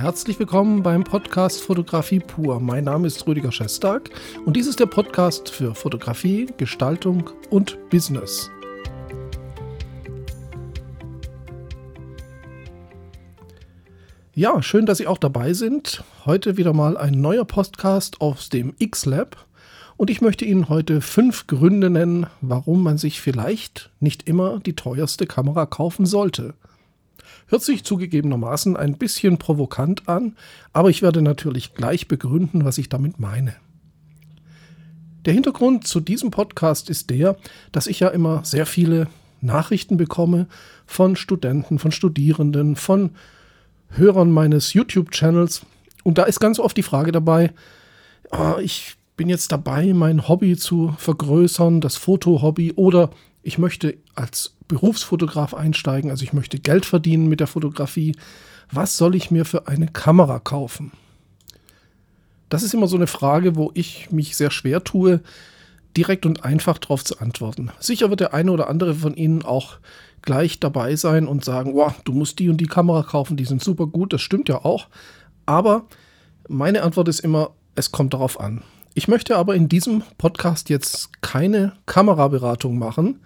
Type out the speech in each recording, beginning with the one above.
Herzlich willkommen beim Podcast Fotografie pur. Mein Name ist Rüdiger Schestag und dies ist der Podcast für Fotografie, Gestaltung und Business. Ja, schön, dass Sie auch dabei sind. Heute wieder mal ein neuer Podcast aus dem X-Lab. Und ich möchte Ihnen heute fünf Gründe nennen, warum man sich vielleicht nicht immer die teuerste Kamera kaufen sollte. Hört sich zugegebenermaßen ein bisschen provokant an, aber ich werde natürlich gleich begründen, was ich damit meine. Der Hintergrund zu diesem Podcast ist der, dass ich ja immer sehr viele Nachrichten bekomme von Studenten, von Studierenden, von Hörern meines YouTube-Channels. Und da ist ganz oft die Frage dabei, oh, ich bin jetzt dabei, mein Hobby zu vergrößern, das Foto-Hobby, oder ich möchte als Berufsfotograf einsteigen, also ich möchte Geld verdienen mit der Fotografie. Was soll ich mir für eine Kamera kaufen? Das ist immer so eine Frage, wo ich mich sehr schwer tue, direkt und einfach darauf zu antworten. Sicher wird der eine oder andere von Ihnen auch gleich dabei sein und sagen, wow, du musst die und die Kamera kaufen, die sind super gut, das stimmt ja auch. Aber meine Antwort ist immer, es kommt darauf an. Ich möchte aber in diesem Podcast jetzt keine Kameraberatung machen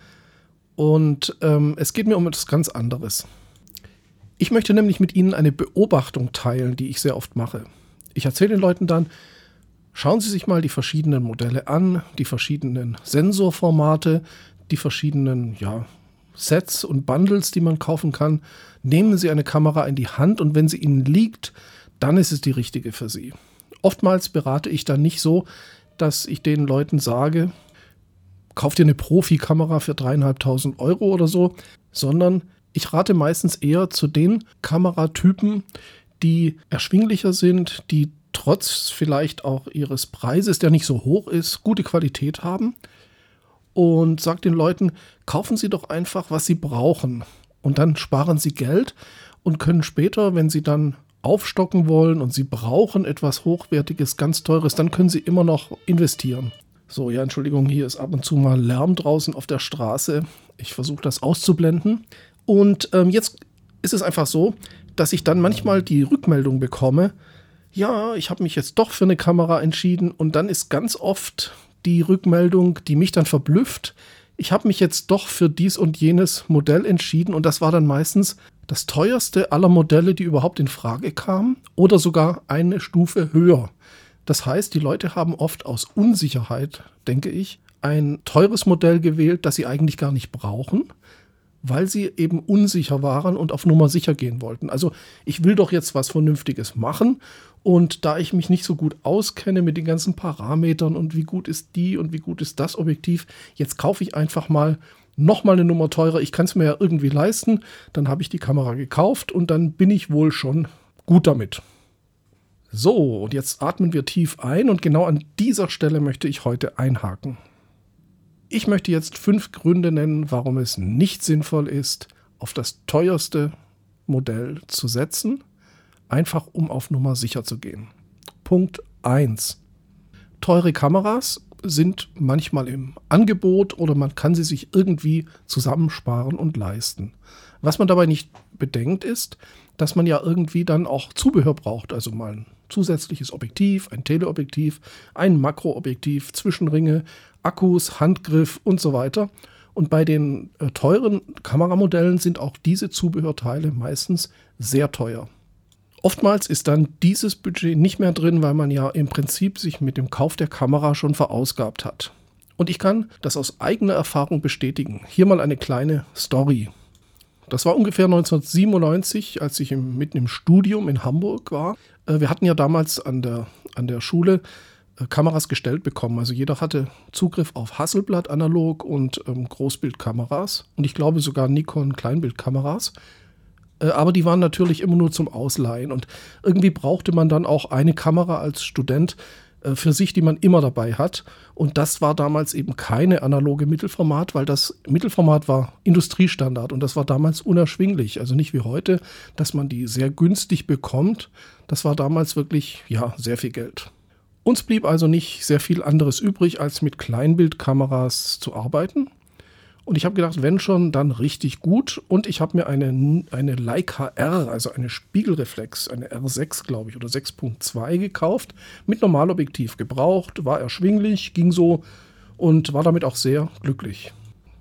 und ähm, es geht mir um etwas ganz anderes. Ich möchte nämlich mit Ihnen eine Beobachtung teilen, die ich sehr oft mache. Ich erzähle den Leuten dann, schauen Sie sich mal die verschiedenen Modelle an, die verschiedenen Sensorformate, die verschiedenen ja, Sets und Bundles, die man kaufen kann. Nehmen Sie eine Kamera in die Hand und wenn sie Ihnen liegt, dann ist es die richtige für Sie. Oftmals berate ich dann nicht so, dass ich den Leuten sage, kauf dir eine Profikamera für dreieinhalbtausend Euro oder so, sondern ich rate meistens eher zu den Kameratypen, die erschwinglicher sind, die trotz vielleicht auch ihres Preises, der nicht so hoch ist, gute Qualität haben. Und sage den Leuten, kaufen Sie doch einfach, was Sie brauchen. Und dann sparen Sie Geld und können später, wenn Sie dann aufstocken wollen und Sie brauchen etwas Hochwertiges, ganz Teures, dann können Sie immer noch investieren. So, ja, Entschuldigung, hier ist ab und zu mal Lärm draußen auf der Straße. Ich versuche das auszublenden. Und ähm, jetzt ist es einfach so, dass ich dann manchmal die Rückmeldung bekomme, ja, ich habe mich jetzt doch für eine Kamera entschieden und dann ist ganz oft die Rückmeldung, die mich dann verblüfft, ich habe mich jetzt doch für dies und jenes Modell entschieden und das war dann meistens das teuerste aller Modelle, die überhaupt in Frage kamen oder sogar eine Stufe höher. Das heißt, die Leute haben oft aus Unsicherheit, denke ich, ein teures Modell gewählt, das sie eigentlich gar nicht brauchen, weil sie eben unsicher waren und auf Nummer sicher gehen wollten. Also ich will doch jetzt was Vernünftiges machen und da ich mich nicht so gut auskenne mit den ganzen Parametern und wie gut ist die und wie gut ist das Objektiv, jetzt kaufe ich einfach mal nochmal eine Nummer teurer. Ich kann es mir ja irgendwie leisten. Dann habe ich die Kamera gekauft und dann bin ich wohl schon gut damit. So, und jetzt atmen wir tief ein und genau an dieser Stelle möchte ich heute einhaken. Ich möchte jetzt fünf Gründe nennen, warum es nicht sinnvoll ist, auf das teuerste Modell zu setzen, einfach um auf Nummer sicher zu gehen. Punkt 1. Teure Kameras sind manchmal im Angebot oder man kann sie sich irgendwie zusammensparen und leisten. Was man dabei nicht bedenkt ist, dass man ja irgendwie dann auch Zubehör braucht, also mal ein zusätzliches Objektiv, ein Teleobjektiv, ein Makroobjektiv, Zwischenringe, Akkus, Handgriff und so weiter. Und bei den äh, teuren Kameramodellen sind auch diese Zubehörteile meistens sehr teuer. Oftmals ist dann dieses Budget nicht mehr drin, weil man ja im Prinzip sich mit dem Kauf der Kamera schon verausgabt hat. Und ich kann das aus eigener Erfahrung bestätigen. Hier mal eine kleine Story. Das war ungefähr 1997, als ich im, mitten im Studium in Hamburg war. Äh, wir hatten ja damals an der, an der Schule äh, Kameras gestellt bekommen. Also jeder hatte Zugriff auf Hasselblatt analog und ähm, Großbildkameras und ich glaube sogar Nikon Kleinbildkameras. Äh, aber die waren natürlich immer nur zum Ausleihen. Und irgendwie brauchte man dann auch eine Kamera als Student äh, für sich, die man immer dabei hat. Und das war damals eben keine analoge Mittelformat, weil das Mittelformat war Industriestandard und das war damals unerschwinglich. Also nicht wie heute, dass man die sehr günstig bekommt. Das war damals wirklich, ja, sehr viel Geld. Uns blieb also nicht sehr viel anderes übrig, als mit Kleinbildkameras zu arbeiten. Und ich habe gedacht, wenn schon, dann richtig gut. Und ich habe mir eine, eine Leica R, also eine Spiegelreflex, eine R6, glaube ich, oder 6.2 gekauft. Mit Normalobjektiv gebraucht, war erschwinglich, ging so und war damit auch sehr glücklich.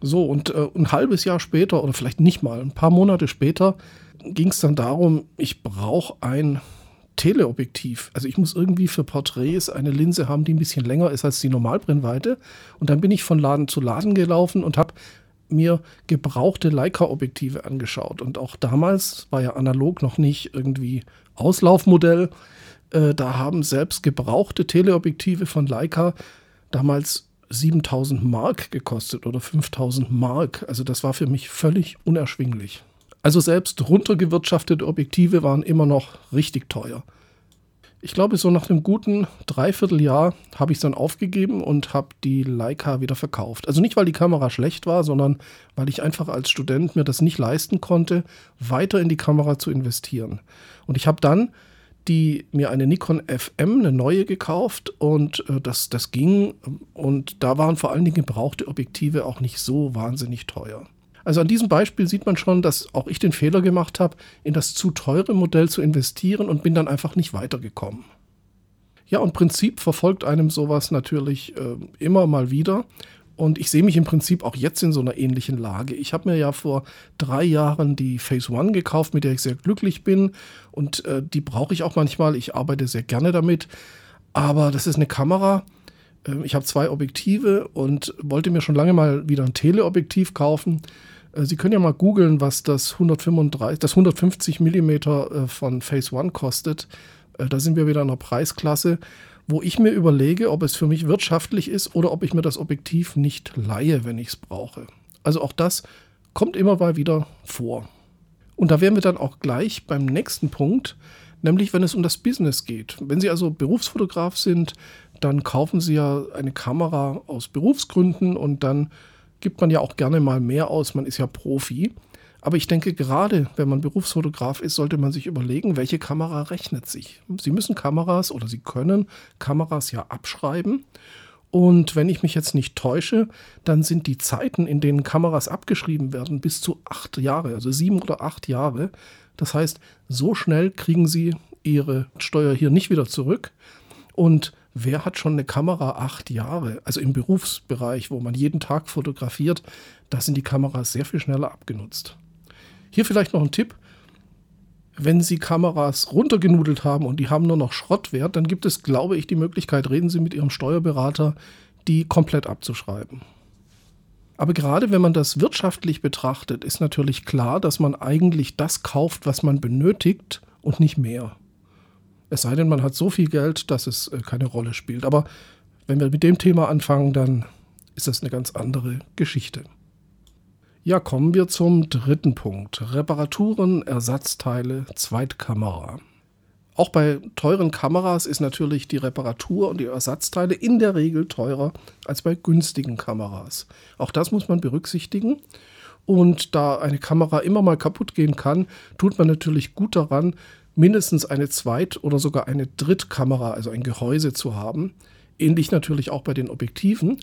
So, und äh, ein halbes Jahr später, oder vielleicht nicht mal, ein paar Monate später, ging es dann darum, ich brauche ein Teleobjektiv. Also ich muss irgendwie für Porträts eine Linse haben, die ein bisschen länger ist als die Normalbrennweite. Und dann bin ich von Laden zu Laden gelaufen und habe mir gebrauchte Leica-Objektive angeschaut. Und auch damals war ja analog noch nicht irgendwie Auslaufmodell. Äh, da haben selbst gebrauchte Teleobjektive von Leica damals 7000 Mark gekostet oder 5000 Mark. Also das war für mich völlig unerschwinglich. Also selbst runtergewirtschaftete Objektive waren immer noch richtig teuer. Ich glaube, so nach einem guten Dreivierteljahr habe ich es dann aufgegeben und habe die Leica wieder verkauft. Also nicht, weil die Kamera schlecht war, sondern weil ich einfach als Student mir das nicht leisten konnte, weiter in die Kamera zu investieren. Und ich habe dann die mir eine Nikon FM, eine neue gekauft und äh, das, das ging. Und da waren vor allen Dingen gebrauchte Objektive auch nicht so wahnsinnig teuer. Also an diesem Beispiel sieht man schon, dass auch ich den Fehler gemacht habe, in das zu teure Modell zu investieren und bin dann einfach nicht weitergekommen. Ja, und Prinzip verfolgt einem sowas natürlich äh, immer mal wieder. Und ich sehe mich im Prinzip auch jetzt in so einer ähnlichen Lage. Ich habe mir ja vor drei Jahren die Phase One gekauft, mit der ich sehr glücklich bin. Und äh, die brauche ich auch manchmal. Ich arbeite sehr gerne damit. Aber das ist eine Kamera. Äh, ich habe zwei Objektive und wollte mir schon lange mal wieder ein Teleobjektiv kaufen. Äh, Sie können ja mal googeln, was das 135, das 150 mm äh, von Phase One kostet. Äh, da sind wir wieder in einer Preisklasse, wo ich mir überlege, ob es für mich wirtschaftlich ist oder ob ich mir das Objektiv nicht leihe, wenn ich es brauche. Also auch das kommt immer mal wieder vor. Und da wären wir dann auch gleich beim nächsten Punkt, nämlich wenn es um das Business geht. Wenn Sie also Berufsfotograf sind, dann kaufen Sie ja eine Kamera aus Berufsgründen und dann gibt man ja auch gerne mal mehr aus, man ist ja Profi. Aber ich denke, gerade wenn man Berufsfotograf ist, sollte man sich überlegen, welche Kamera rechnet sich. Sie müssen Kameras oder Sie können Kameras ja abschreiben. Und wenn ich mich jetzt nicht täusche, dann sind die Zeiten, in denen Kameras abgeschrieben werden, bis zu acht Jahre, also sieben oder acht Jahre. Das heißt, so schnell kriegen Sie Ihre Steuer hier nicht wieder zurück. Und wer hat schon eine Kamera acht Jahre? Also im Berufsbereich, wo man jeden Tag fotografiert, da sind die Kameras sehr viel schneller abgenutzt. Hier vielleicht noch ein Tipp. Wenn Sie Kameras runtergenudelt haben und die haben nur noch Schrottwert, dann gibt es, glaube ich, die Möglichkeit, reden Sie mit Ihrem Steuerberater, die komplett abzuschreiben. Aber gerade wenn man das wirtschaftlich betrachtet, ist natürlich klar, dass man eigentlich das kauft, was man benötigt und nicht mehr. Es sei denn, man hat so viel Geld, dass es äh, keine Rolle spielt. Aber wenn wir mit dem Thema anfangen, dann ist das eine ganz andere Geschichte. Ja, kommen wir zum dritten Punkt. Reparaturen, Ersatzteile, Zweitkamera. Auch bei teuren Kameras ist natürlich die Reparatur und die Ersatzteile in der Regel teurer als bei günstigen Kameras. Auch das muss man berücksichtigen. Und da eine Kamera immer mal kaputt gehen kann, tut man natürlich gut daran, mindestens eine Zweit- oder sogar eine Drittkamera, also ein Gehäuse zu haben. Ähnlich natürlich auch bei den Objektiven.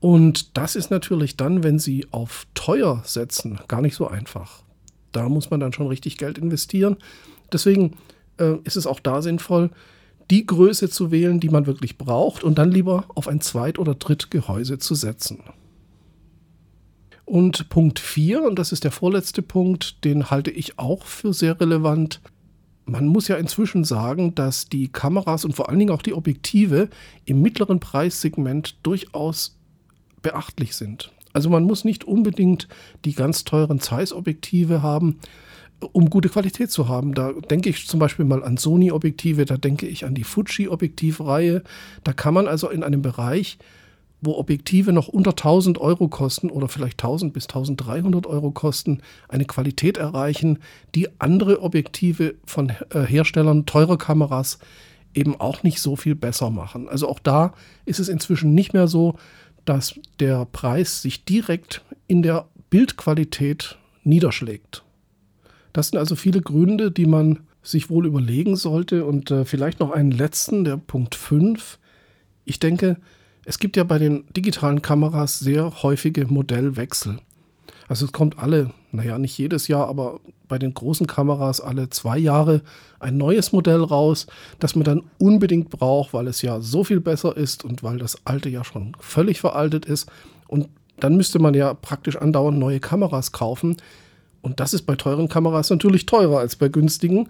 Und das ist natürlich dann, wenn Sie auf teuer setzen, gar nicht so einfach. Da muss man dann schon richtig Geld investieren. Deswegen äh, ist es auch da sinnvoll, die Größe zu wählen, die man wirklich braucht und dann lieber auf ein Zweit- oder Drittgehäuse zu setzen. Und Punkt 4, und das ist der vorletzte Punkt, den halte ich auch für sehr relevant, man muss ja inzwischen sagen, dass die Kameras und vor allen Dingen auch die Objektive im mittleren Preissegment durchaus beachtlich sind. Also man muss nicht unbedingt die ganz teuren Zeiss-Objektive haben, um gute Qualität zu haben. Da denke ich zum Beispiel mal an Sony-Objektive, da denke ich an die Fuji-Objektivreihe. Da kann man also in einem Bereich wo Objektive noch unter 1000 Euro kosten oder vielleicht 1000 bis 1300 Euro kosten, eine Qualität erreichen, die andere Objektive von äh, Herstellern teurer Kameras eben auch nicht so viel besser machen. Also auch da ist es inzwischen nicht mehr so, dass der Preis sich direkt in der Bildqualität niederschlägt. Das sind also viele Gründe, die man sich wohl überlegen sollte. Und äh, vielleicht noch einen letzten, der Punkt 5. Ich denke, es gibt ja bei den digitalen Kameras sehr häufige Modellwechsel. Also es kommt alle, naja, nicht jedes Jahr, aber bei den großen Kameras alle zwei Jahre ein neues Modell raus, das man dann unbedingt braucht, weil es ja so viel besser ist und weil das alte ja schon völlig veraltet ist. Und dann müsste man ja praktisch andauernd neue Kameras kaufen. Und das ist bei teuren Kameras natürlich teurer als bei günstigen.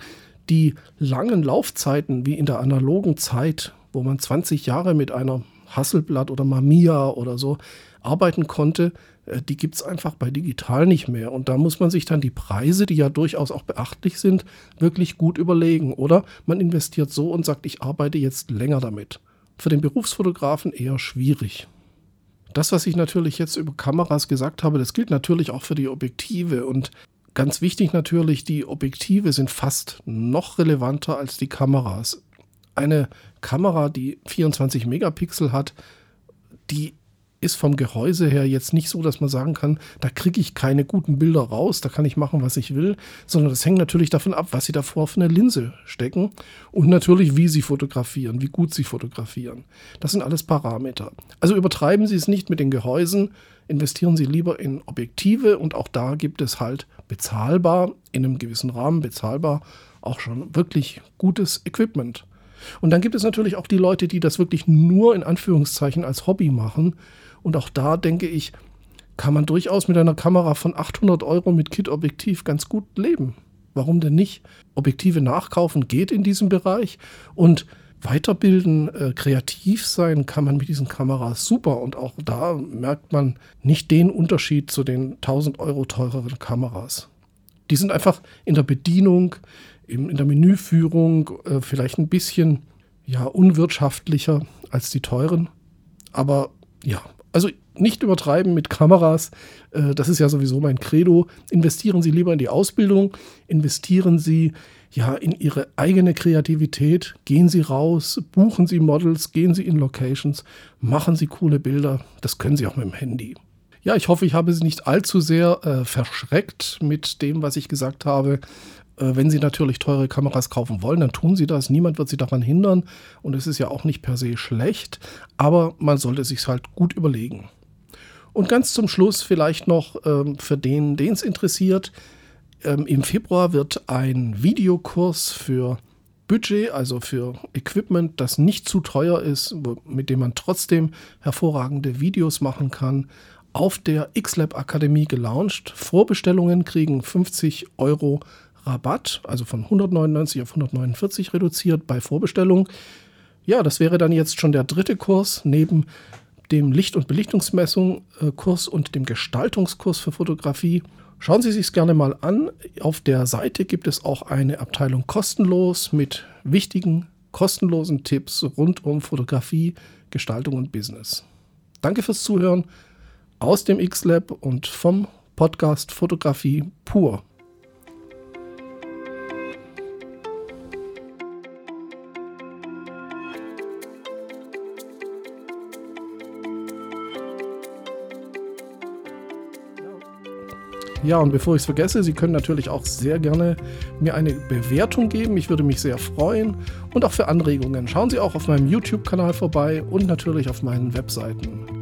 Die langen Laufzeiten wie in der analogen Zeit, wo man 20 Jahre mit einer Hasselblatt oder Mamiya oder so arbeiten konnte, äh, die gibt es einfach bei digital nicht mehr. Und da muss man sich dann die Preise, die ja durchaus auch beachtlich sind, wirklich gut überlegen. Oder man investiert so und sagt, ich arbeite jetzt länger damit. Für den Berufsfotografen eher schwierig. Das, was ich natürlich jetzt über Kameras gesagt habe, das gilt natürlich auch für die Objektive. Und ganz wichtig natürlich, die Objektive sind fast noch relevanter als die Kameras. Eine Kamera, die 24 Megapixel hat, die ist vom Gehäuse her jetzt nicht so, dass man sagen kann, da kriege ich keine guten Bilder raus, da kann ich machen, was ich will, sondern das hängt natürlich davon ab, was sie davor für eine Linse stecken und natürlich, wie sie fotografieren, wie gut sie fotografieren. Das sind alles Parameter. Also übertreiben Sie es nicht mit den Gehäusen, investieren Sie lieber in Objektive und auch da gibt es halt bezahlbar, in einem gewissen Rahmen bezahlbar, auch schon wirklich gutes Equipment. Und dann gibt es natürlich auch die Leute, die das wirklich nur in Anführungszeichen als Hobby machen und auch da denke ich, kann man durchaus mit einer Kamera von 800 Euro mit Kit-Objektiv ganz gut leben. Warum denn nicht? Objektive nachkaufen geht in diesem Bereich und weiterbilden, äh, kreativ sein kann man mit diesen Kameras super. Und auch da merkt man nicht den Unterschied zu den 1000 Euro teureren Kameras. Die sind einfach in der Bedienung, in, der Menüführung äh, vielleicht ein bisschen ja, unwirtschaftlicher als die teuren. Aber ja, also nicht übertreiben mit Kameras. Äh, das ist ja sowieso mein Credo. Investieren Sie lieber in die Ausbildung, investieren Sie ja in Ihre eigene Kreativität. Gehen Sie raus, buchen Sie Models, gehen Sie in Locations, machen Sie coole Bilder. Das können Sie auch mit dem Handy. Ja, ich hoffe, ich habe Sie nicht allzu sehr äh, verschreckt mit dem, was ich gesagt habe. Äh, wenn Sie natürlich teure Kameras kaufen wollen, dann tun Sie das. Niemand wird Sie daran hindern. Und es ist ja auch nicht per se schlecht. Aber man sollte sich halt gut überlegen. Und ganz zum Schluss vielleicht noch ähm, für den, den es interessiert. Ähm, Im Februar wird ein Videokurs für Budget, also für Equipment, das nicht zu teuer ist, mit dem man trotzdem hervorragende Videos machen kann, auf der XLab Akademie gelauncht. Vorbestellungen kriegen 50 Euro Rabatt, also von 199 auf 149 reduziert bei Vorbestellung. Ja, das wäre dann jetzt schon der dritte Kurs neben dem Licht- und Belichtungsmessung-Kurs und dem Gestaltungskurs für Fotografie. Schauen Sie sich es gerne mal an. Auf der Seite gibt es auch eine Abteilung kostenlos mit wichtigen, kostenlosen Tipps rund um Fotografie, Gestaltung und Business. Danke fürs Zuhören aus dem X-Lab und vom Podcast Fotografie pur. Ja, und bevor ich es vergesse, Sie können natürlich auch sehr gerne mir eine Bewertung geben. Ich würde mich sehr freuen. Und auch für Anregungen. Schauen Sie auch auf meinem YouTube-Kanal vorbei und natürlich auf meinen Webseiten